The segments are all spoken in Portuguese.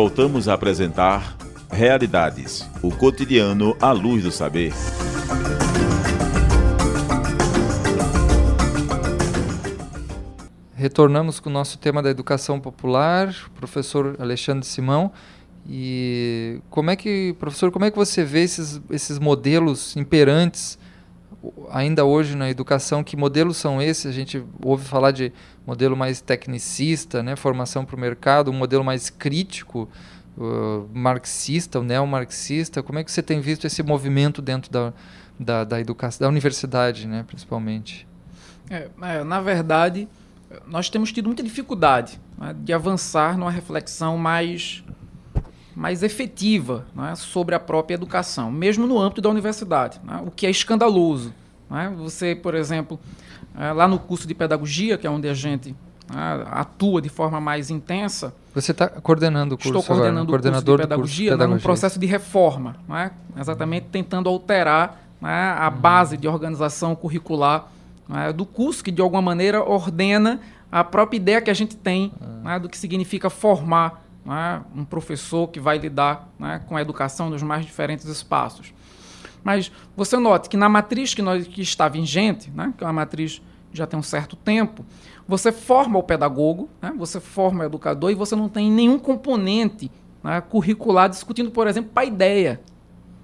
voltamos a apresentar Realidades, o cotidiano à luz do saber. Retornamos com o nosso tema da educação popular, professor Alexandre Simão. E como é que, professor, como é que você vê esses, esses modelos imperantes ainda hoje na educação? Que modelos são esses? A gente ouve falar de modelo mais tecnicista, né, formação para o mercado, um modelo mais crítico, uh, marxista, neomarxista. Como é que você tem visto esse movimento dentro da, da, da educação, da universidade, né, principalmente? É, é, na verdade, nós temos tido muita dificuldade né, de avançar numa reflexão mais mais efetiva né, sobre a própria educação, mesmo no âmbito da universidade, né, o que é escandaloso. Né? Você, por exemplo, é, lá no curso de pedagogia, que é onde a gente né, atua de forma mais intensa. Você está coordenando o curso Estou coordenando agora, o curso de pedagogia, num processo de reforma, né, exatamente tentando alterar né, a uhum. base de organização curricular né, do curso, que de alguma maneira ordena a própria ideia que a gente tem uhum. né, do que significa formar né, um professor que vai lidar né, com a educação nos mais diferentes espaços. Mas você note que na matriz que, nós, que está vigente, né, que é uma matriz já tem um certo tempo, você forma o pedagogo, né, você forma o educador e você não tem nenhum componente né, curricular discutindo, por exemplo, a ideia.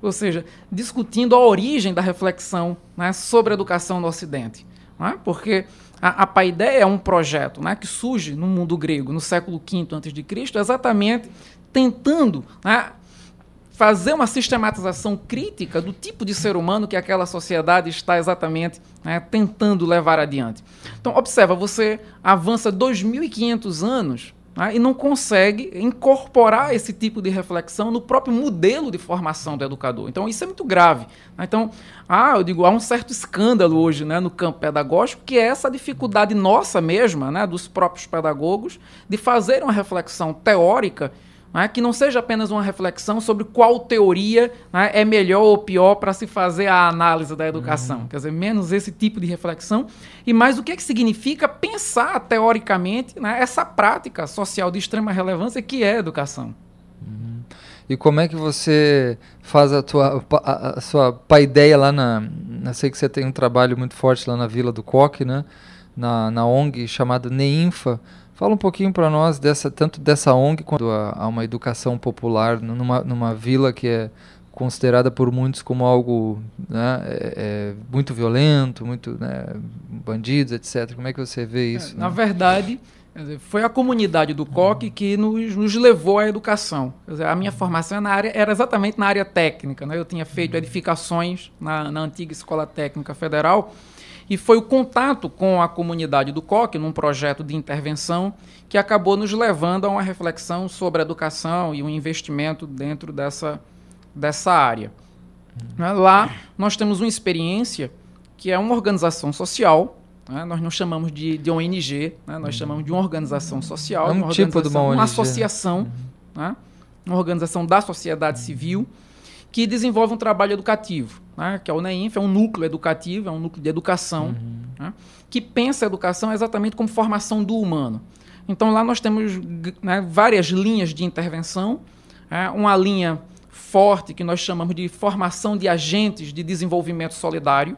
Ou seja, discutindo a origem da reflexão né, sobre a educação no Ocidente. Né, porque a, a paideia é um projeto né, que surge no mundo grego no século V a.C., exatamente tentando né, fazer uma sistematização crítica do tipo de ser humano que aquela sociedade está exatamente né, tentando levar adiante. Então, observa, você avança 2.500 anos né, e não consegue incorporar esse tipo de reflexão no próprio modelo de formação do educador. Então, isso é muito grave. Né? Então, ah, eu digo, há um certo escândalo hoje né, no campo pedagógico, que é essa dificuldade nossa mesma, né, dos próprios pedagogos, de fazer uma reflexão teórica né, que não seja apenas uma reflexão sobre qual teoria né, é melhor ou pior para se fazer a análise da educação. Uhum. Quer dizer, menos esse tipo de reflexão e mais o que, é que significa pensar teoricamente né, essa prática social de extrema relevância que é a educação. Uhum. E como é que você faz a, tua, a, a sua paideia lá na. Eu sei que você tem um trabalho muito forte lá na Vila do Coque, né? Na, na ONG chamada NEINFA. Fala um pouquinho para nós dessa tanto dessa ONG quanto a, a, uma educação popular numa, numa vila que é considerada por muitos como algo né, é, é muito violento, muito né, bandidos, etc. Como é que você vê isso? É, né? Na verdade, foi a comunidade do COC que nos, nos levou à educação. Dizer, a minha formação na área, era exatamente na área técnica. Né? Eu tinha feito edificações na, na antiga Escola Técnica Federal e foi o contato com a comunidade do COC, num projeto de intervenção, que acabou nos levando a uma reflexão sobre a educação e o um investimento dentro dessa, dessa área. Né, lá nós temos uma experiência que é uma organização social, né? nós não chamamos de, de ONG, né? nós chamamos de uma organização social, é um uma, tipo de uma, ONG. uma associação, uhum. né? uma organização da sociedade civil que desenvolve um trabalho educativo, né, que é o NEINF, é um núcleo educativo, é um núcleo de educação, uhum. né, que pensa a educação exatamente como formação do humano. Então lá nós temos né, várias linhas de intervenção, é, uma linha forte que nós chamamos de formação de agentes de desenvolvimento solidário.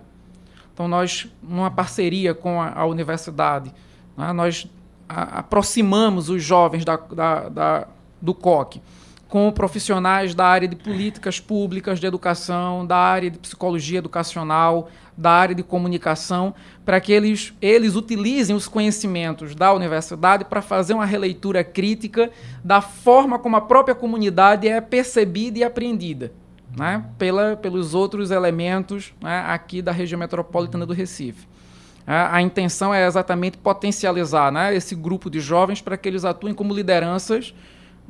Então nós, numa parceria com a, a universidade, né, nós a, aproximamos os jovens da, da, da, do COC com profissionais da área de políticas públicas de educação, da área de psicologia educacional, da área de comunicação, para que eles, eles utilizem os conhecimentos da universidade para fazer uma releitura crítica da forma como a própria comunidade é percebida e apreendida. Né, pela, pelos outros elementos né, aqui da região metropolitana do Recife. A, a intenção é exatamente potencializar né, esse grupo de jovens para que eles atuem como lideranças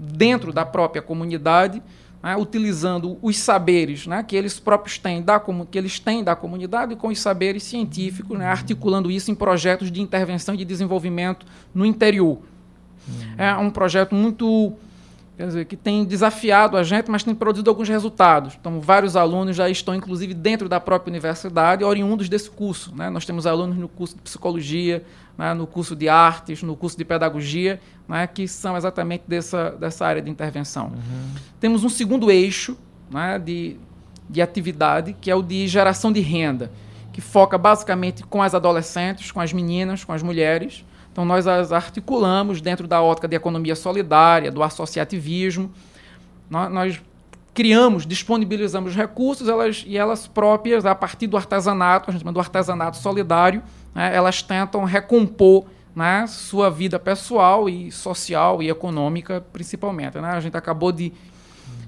dentro da própria comunidade, né, utilizando os saberes né, que eles próprios têm da, que eles têm da comunidade com os saberes científicos, né, articulando isso em projetos de intervenção e de desenvolvimento no interior. Uhum. É um projeto muito quer dizer, que tem desafiado a gente, mas tem produzido alguns resultados. Então, vários alunos já estão, inclusive, dentro da própria universidade, oriundos desse curso. Né? Nós temos alunos no curso de psicologia, né? no curso de artes, no curso de pedagogia, né? que são exatamente dessa, dessa área de intervenção. Uhum. Temos um segundo eixo né? de, de atividade, que é o de geração de renda, que foca basicamente com as adolescentes, com as meninas, com as mulheres, então, nós as articulamos dentro da ótica de economia solidária, do associativismo. Nós, nós criamos, disponibilizamos recursos elas, e elas próprias, a partir do artesanato, a gente chama do artesanato solidário, né, elas tentam recompor né, sua vida pessoal e social e econômica, principalmente. Né? A gente acabou de,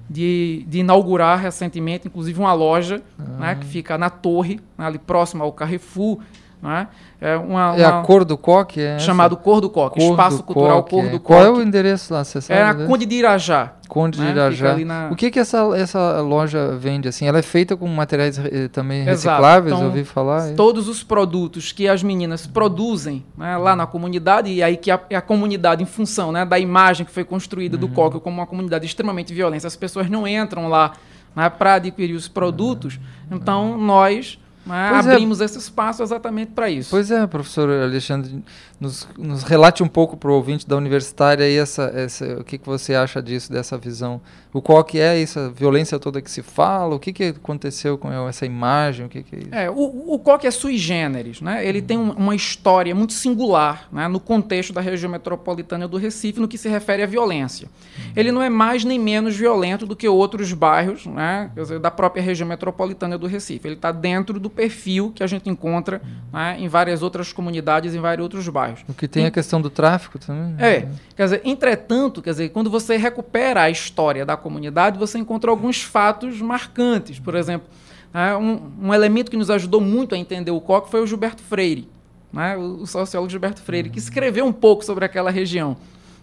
de, de, inaugurar recentemente, inclusive, uma loja né, que fica na torre, né, ali próximo ao Carrefour, né? É, uma, é a cor do coque? É chamado Cor do Coque, cor Espaço do Cultural coque, Cor do Coque. Qual é o endereço lá, você sabe? É a Conde de Irajá. Conde de né? Irajá. Na... O que que essa, essa loja vende? assim? Ela é feita com materiais eh, também Exato. recicláveis, então, ouvi falar? É todos os produtos que as meninas produzem né, lá na comunidade, e aí que a, a comunidade, em função né, da imagem que foi construída uhum. do coque como uma comunidade extremamente violenta, as pessoas não entram lá né, para adquirir os produtos. Uhum. Então, nós mas é. abrimos é. esse espaço exatamente para isso. Pois é, professor Alexandre, nos, nos relate um pouco para o ouvinte da universitária aí essa, essa, o que, que você acha disso, dessa visão. O qual que é essa violência toda que se fala? O que, que aconteceu com essa imagem? O que, que é isso? É, o, o COC é sui generis, né? ele tem um, uma história muito singular né? no contexto da região metropolitana do Recife no que se refere à violência. Uhum. Ele não é mais nem menos violento do que outros bairros né? dizer, da própria região metropolitana do Recife. Ele está dentro do perfil que a gente encontra né, em várias outras comunidades, em vários outros bairros. O que tem e, a questão do tráfico também. É, quer dizer, entretanto, quer dizer, quando você recupera a história da comunidade, você encontra alguns fatos marcantes. Por exemplo, né, um, um, elemento que nos ajudou muito a entender o COC foi o Gilberto Freire, né, o, sociólogo Gilberto Freire, que escreveu um pouco sobre aquela região.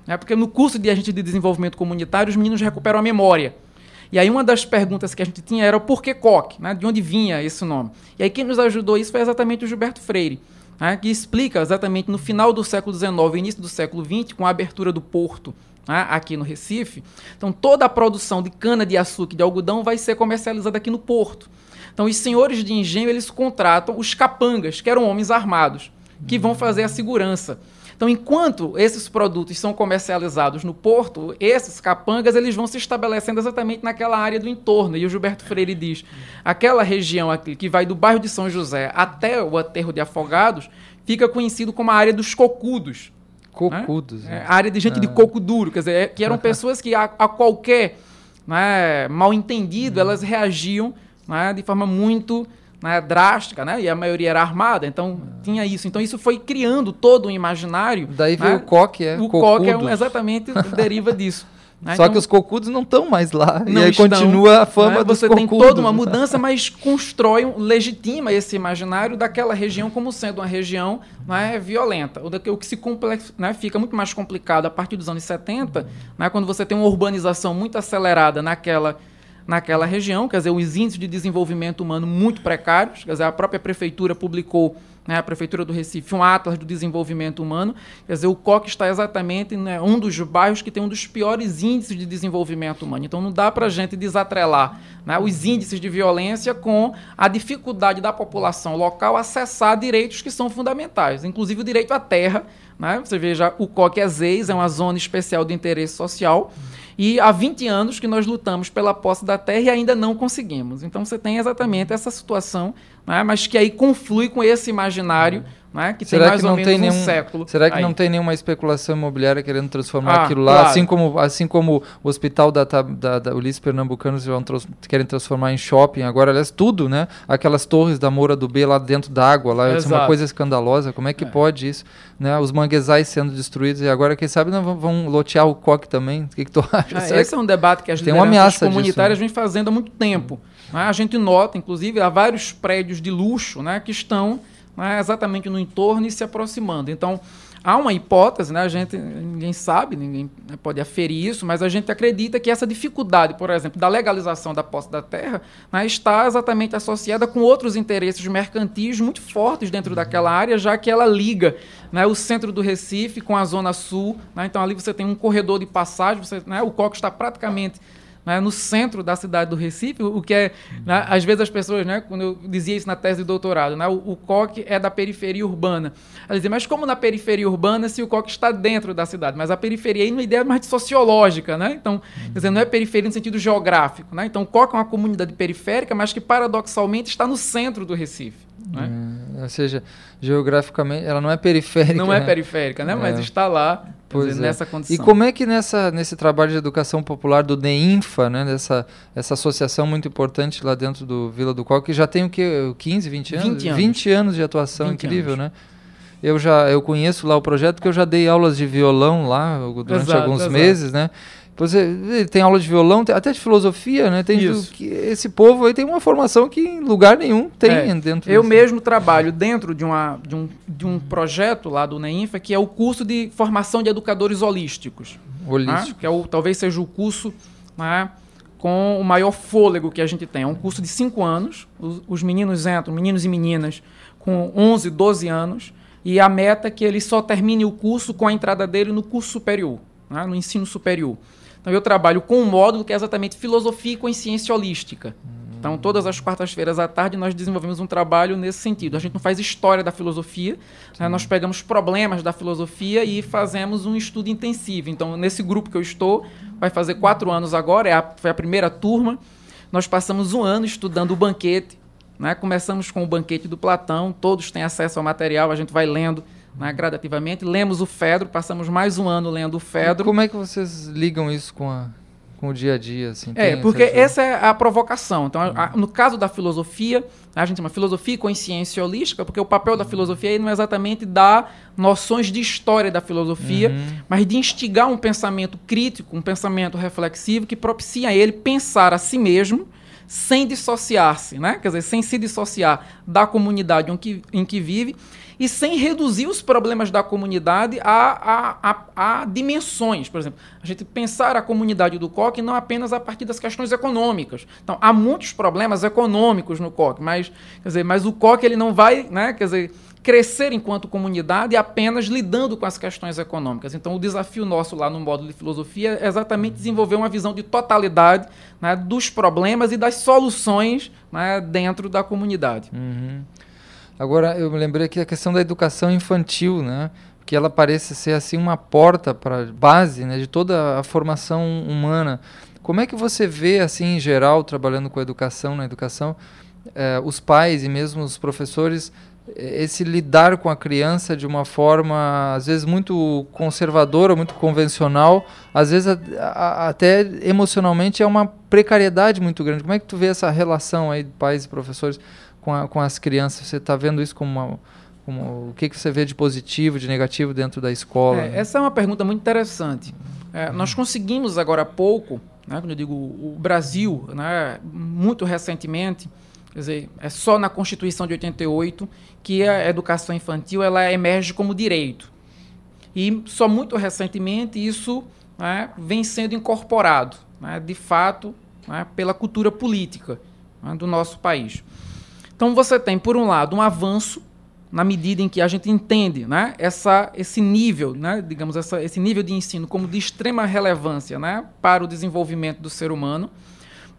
Né, porque no curso de agente de desenvolvimento comunitário, os meninos recuperam a memória. E aí uma das perguntas que a gente tinha era o porquê coque, né? de onde vinha esse nome. E aí quem nos ajudou isso foi exatamente o Gilberto Freire, né? que explica exatamente no final do século XIX e início do século XX, com a abertura do porto né? aqui no Recife, então toda a produção de cana-de-açúcar e de algodão vai ser comercializada aqui no porto. Então os senhores de engenho eles contratam os capangas, que eram homens armados, que vão fazer a segurança. Então, enquanto esses produtos são comercializados no porto, esses capangas eles vão se estabelecendo exatamente naquela área do entorno. E o Gilberto Freire diz: aquela região aqui, que vai do bairro de São José até o aterro de Afogados, fica conhecido como a área dos cocudos. Cocudos. Né? É, a área de gente de ah. coco duro, quer dizer, é, que eram pessoas que a, a qualquer né, mal entendido, hum. elas reagiam né, de forma muito né, drástica, né? E a maioria era armada, então tinha isso. Então isso foi criando todo um imaginário. Daí veio né? o coque, é. O coque é um, exatamente deriva disso. Né? Só então, que os cocudos não estão mais lá. e aí estão, continua a fama né? dos Você tem toda uma mudança, mas constrói, legitima esse imaginário daquela região como sendo uma região né, violenta. O, que se complex, né, fica muito mais complicado a partir dos anos 70, né, quando você tem uma urbanização muito acelerada naquela naquela região, quer dizer, os índices de desenvolvimento humano muito precários, quer dizer, a própria prefeitura publicou, né, a prefeitura do Recife, um atlas do desenvolvimento humano, quer dizer, o COC está exatamente né, um dos bairros que tem um dos piores índices de desenvolvimento humano. Então não dá para a gente desatrelar né, os índices de violência com a dificuldade da população local acessar direitos que são fundamentais, inclusive o direito à terra. Né? Você veja, o COC é ZEIS, é uma zona especial de interesse social. E há 20 anos que nós lutamos pela posse da terra e ainda não conseguimos. Então você tem exatamente essa situação, né, mas que aí conflui com esse imaginário né, que será tem mais que ou menos um nenhum, século. Será que aí. não tem nenhuma especulação imobiliária querendo transformar ah, aquilo lá, claro. assim como assim como o hospital da, da, da Ulisses Pernambucanos vão querem transformar em shopping agora, aliás, tudo, né? Aquelas torres da Moura do B lá dentro da água, lá, é uma coisa escandalosa. Como é que é. pode isso? Né? Os manguezais sendo destruídos e agora, quem sabe, não vão, lotear o coque também. O que, que tu acha? É, esse é um debate que as tem lideranças comunitárias disso, né? vêm fazendo há muito tempo. Né? A gente nota, inclusive, há vários prédios de luxo né, que estão né, exatamente no entorno e se aproximando. Então, Há uma hipótese, né? A gente ninguém sabe, ninguém né, pode aferir isso, mas a gente acredita que essa dificuldade, por exemplo, da legalização da posse da terra, né, está exatamente associada com outros interesses mercantis muito fortes dentro daquela área, já que ela liga né, o centro do Recife com a zona sul. Né, então ali você tem um corredor de passagem, você, né, o coque está praticamente né, no centro da cidade do Recife, o que é, né, às vezes as pessoas, né, quando eu dizia isso na tese de doutorado, né, o, o COC é da periferia urbana. Ela dizia, mas como na periferia urbana se o COC está dentro da cidade? Mas a periferia aí uma ideia mais sociológica, né? Então, quer dizer, não é periferia no sentido geográfico, né? Então, o COC é uma comunidade periférica, mas que paradoxalmente está no centro do Recife. Né? É, ou seja, geograficamente, ela não é periférica. Não é né? periférica, né? É. Mas está lá dizer, é. nessa condição. E como é que nessa, nesse trabalho de educação popular do DEINFA, né, dessa essa associação muito importante lá dentro do Vila do Coque, já tem o que 15, 20 anos? 20 anos, 20 anos de atuação, incrível, anos. né? Eu já eu conheço lá o projeto porque eu já dei aulas de violão lá durante exato, alguns exato. meses, né? Você tem aula de violão, até de filosofia, né? Tem do, que esse povo aí tem uma formação que em lugar nenhum tem é. dentro. Eu mesmo trabalho dentro de, uma, de, um, de um projeto lá do NEINFA que é o curso de formação de educadores holísticos. Holístico. Né? Que é o, talvez seja o curso né, com o maior fôlego que a gente tem. É um curso de cinco anos. Os, os meninos entram, meninos e meninas, com 11, 12 anos. E a meta é que ele só termine o curso com a entrada dele no curso superior, né, no ensino superior. Então eu trabalho com um módulo que é exatamente filosofia e consciência holística. Então, todas as quartas-feiras à tarde, nós desenvolvemos um trabalho nesse sentido. A gente não faz história da filosofia, né? nós pegamos problemas da filosofia e fazemos um estudo intensivo. Então, nesse grupo que eu estou, vai fazer quatro anos agora, é a, foi a primeira turma. Nós passamos um ano estudando o banquete. Né? Começamos com o banquete do Platão, todos têm acesso ao material, a gente vai lendo né, gradativamente. Lemos o Fedro, passamos mais um ano lendo o Fedro. E como é que vocês ligam isso com, a, com o dia a dia? Assim? É, porque essa é a provocação. Então, a, no caso da filosofia, a gente chama filosofia com ciência holística, porque o papel da filosofia não é exatamente dar noções de história da filosofia, uhum. mas de instigar um pensamento crítico, um pensamento reflexivo que propicia a ele pensar a si mesmo sem dissociar-se, né? quer dizer, sem se dissociar da comunidade em que, em que vive e sem reduzir os problemas da comunidade a, a, a, a, dimensões. Por exemplo, a gente pensar a comunidade do COC não apenas a partir das questões econômicas. Então, há muitos problemas econômicos no COC, mas, quer dizer, mas o COC ele não vai, né, quer dizer, crescer enquanto comunidade apenas lidando com as questões econômicas. Então, o desafio nosso lá no módulo de filosofia é exatamente desenvolver uma visão de totalidade né, dos problemas e das soluções né, dentro da comunidade. Uhum. Agora, eu me lembrei aqui a questão da educação infantil, né? Que ela parece ser assim uma porta para base, né, de toda a formação humana. Como é que você vê assim em geral trabalhando com a educação, na educação, eh, os pais e mesmo os professores esse lidar com a criança de uma forma às vezes muito conservadora, muito convencional, às vezes a, a, até emocionalmente é uma precariedade muito grande. Como é que tu vê essa relação aí de pais e professores? com, a, com as crianças? Você está vendo isso como uma, como, o que, que você vê de positivo, de negativo dentro da escola? É, essa é uma pergunta muito interessante. É, nós conseguimos agora há pouco, né, quando eu digo o Brasil, né, muito recentemente, quer dizer, é só na Constituição de 88 que a educação infantil ela emerge como direito. E só muito recentemente isso né, vem sendo incorporado, né, de fato, né, pela cultura política né, do nosso país. Então você tem, por um lado, um avanço na medida em que a gente entende né, essa, esse nível, né, digamos, essa, esse nível de ensino como de extrema relevância né, para o desenvolvimento do ser humano,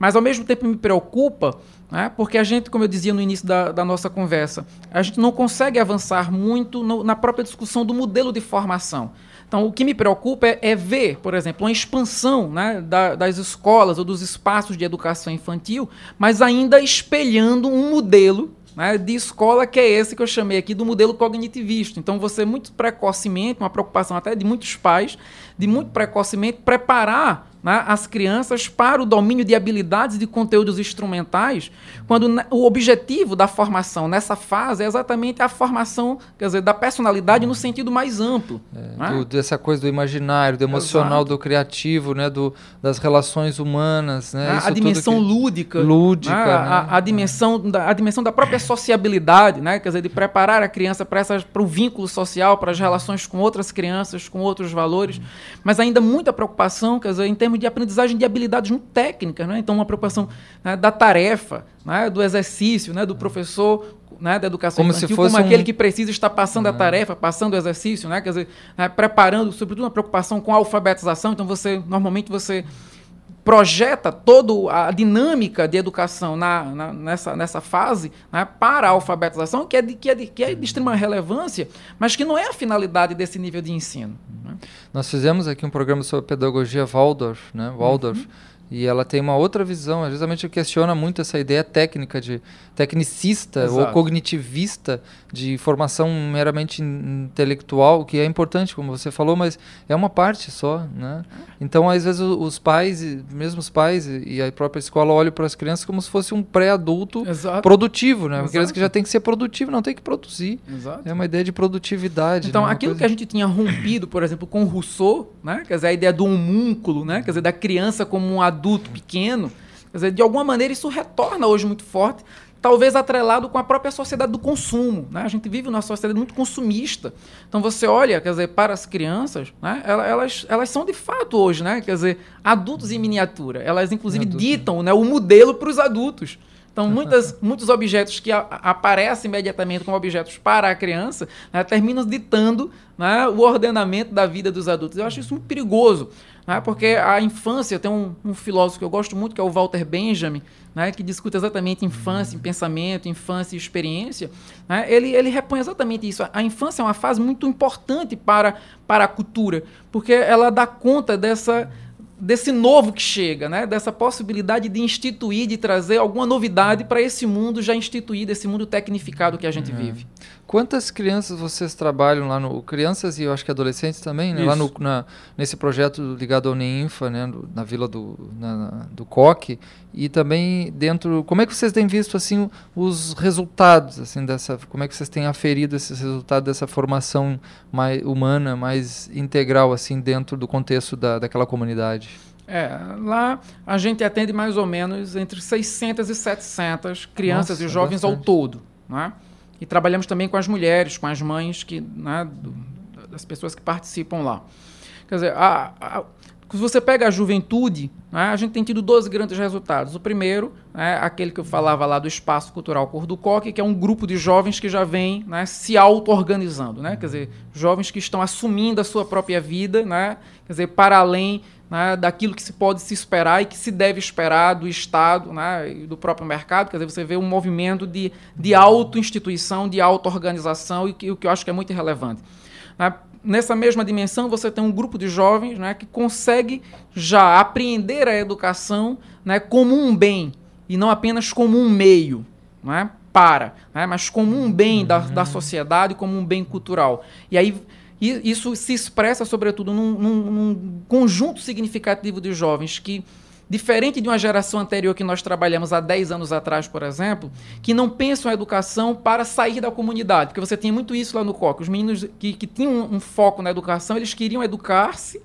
mas ao mesmo tempo me preocupa, né, porque a gente, como eu dizia no início da, da nossa conversa, a gente não consegue avançar muito no, na própria discussão do modelo de formação. Então, o que me preocupa é, é ver, por exemplo, uma expansão né, da, das escolas ou dos espaços de educação infantil, mas ainda espelhando um modelo né, de escola que é esse que eu chamei aqui do modelo cognitivista. Então, você muito precocemente, uma preocupação até de muitos pais, de muito precocemente preparar né, as crianças para o domínio de habilidades e de conteúdos instrumentais, quando o objetivo da formação nessa fase é exatamente a formação, quer dizer, da personalidade no sentido mais amplo. É, né? do, dessa coisa do imaginário, do emocional, Exato. do criativo, né, do, das relações humanas. Né, a dimensão que... lúdica. Lúdica. Né? A, a, dimensão da, a dimensão da própria sociabilidade, né, quer dizer, de preparar a criança para o vínculo social, para as relações com outras crianças, com outros valores, mas ainda muita preocupação, quer dizer, em termos de aprendizagem de habilidades muito técnicas, né? então uma preocupação né, da tarefa, né, do exercício, né, do professor né, da educação como infantil, se fosse como um... aquele que precisa estar passando a tarefa, passando o exercício, né, quer dizer, né, preparando, sobretudo uma preocupação com a alfabetização. Então você normalmente você projeta toda a dinâmica de educação na, na, nessa, nessa fase né, para a alfabetização, que é, de, que, é de, que é de extrema relevância, mas que não é a finalidade desse nível de ensino. Né? Nós fizemos aqui um programa sobre pedagogia Waldorf, né, Waldorf uhum. E ela tem uma outra visão, justamente questiona muito essa ideia técnica de tecnicista Exato. ou cognitivista de formação meramente intelectual, que é importante, como você falou, mas é uma parte só, né? Então, às vezes, os pais, mesmo os pais e a própria escola olham para as crianças como se fosse um pré-adulto produtivo, né? Uma criança que já tem que ser produtiva, não tem que produzir. Exato. É uma ideia de produtividade. Então, né? aquilo coisa... que a gente tinha rompido, por exemplo, com Rousseau, né? Quer dizer, a ideia do homúnculo, né? Quer dizer, da criança como um adulto pequeno, quer dizer, de alguma maneira isso retorna hoje muito forte talvez atrelado com a própria sociedade do consumo. Né? A gente vive numa sociedade muito consumista. Então você olha, quer dizer, para as crianças, né? elas, elas são de fato hoje, né? quer dizer, adultos em miniatura. Elas inclusive Adulto. ditam né, o modelo para os adultos. Então, muitas, muitos objetos que a, aparecem imediatamente como objetos para a criança né, terminam ditando né, o ordenamento da vida dos adultos. Eu acho isso muito perigoso, né, porque a infância, tem um, um, filósofo que eu gosto muito, que é o Walter Benjamin, né, que discute exatamente infância, pensamento, infância e experiência. Né, ele, ele repõe exatamente isso. A infância é uma fase muito importante para, para a cultura, porque ela dá conta dessa desse novo que chega, né? dessa possibilidade de instituir, de trazer alguma novidade para esse mundo já instituído, esse mundo tecnificado que a gente é. vive. Quantas crianças vocês trabalham lá no crianças e eu acho que adolescentes também, né? lá no, na, nesse projeto ligado ao Ninfa, né? na vila do, na, do Coque e também dentro, como é que vocês têm visto assim os resultados assim dessa, como é que vocês têm aferido esses resultados dessa formação mais humana, mais integral assim dentro do contexto da, daquela comunidade? É, lá a gente atende mais ou menos entre 600 e 700 crianças Nossa, e jovens bastante. ao todo, né? E trabalhamos também com as mulheres, com as mães que, né, do, das pessoas que participam lá. Quer dizer, a, a, se você pega a juventude, né, a gente tem tido dois grandes resultados. O primeiro, é aquele que eu falava lá do Espaço Cultural Cor do Coque, que é um grupo de jovens que já vem né, se auto-organizando. Né? Quer dizer, jovens que estão assumindo a sua própria vida, né? quer dizer, para além né, daquilo que se pode se esperar e que se deve esperar do Estado né, e do próprio mercado. Quer dizer, você vê um movimento de, de auto-instituição, de auto-organização, e o que eu acho que é muito relevante. Né? Nessa mesma dimensão, você tem um grupo de jovens né, que consegue já apreender a educação né, como um bem e não apenas como um meio né, para, né, mas como um bem da, da sociedade, como um bem cultural. E aí isso se expressa, sobretudo, num, num, num conjunto significativo de jovens que Diferente de uma geração anterior que nós trabalhamos há 10 anos atrás, por exemplo, que não pensam a educação para sair da comunidade, porque você tinha muito isso lá no COC. Os meninos que, que tinham um foco na educação, eles queriam educar-se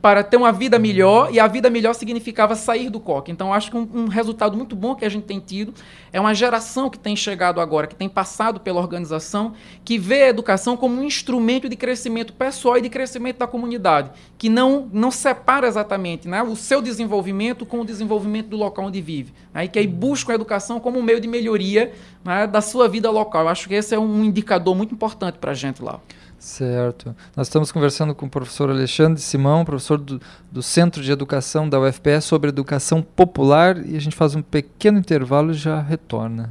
para ter uma vida melhor, e a vida melhor significava sair do coque. Então, acho que um, um, resultado muito bom que a gente tem tido é uma geração que tem chegado agora, que tem passado pela organização, que vê a educação como um instrumento de crescimento pessoal e de crescimento da comunidade, que não, não separa exatamente né, o seu desenvolvimento com o desenvolvimento do local onde vive, né, e que aí busca a educação como um meio de melhoria né, da sua vida local. Eu acho que esse é um indicador muito importante para a gente lá. Certo. Nós estamos conversando com o professor Alexandre Simão, professor do, do Centro de Educação da UFPE, sobre educação popular e a gente faz um pequeno intervalo e já retorna.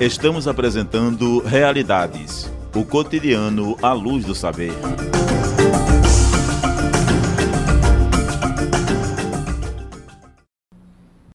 Estamos apresentando Realidades, o cotidiano à luz do saber.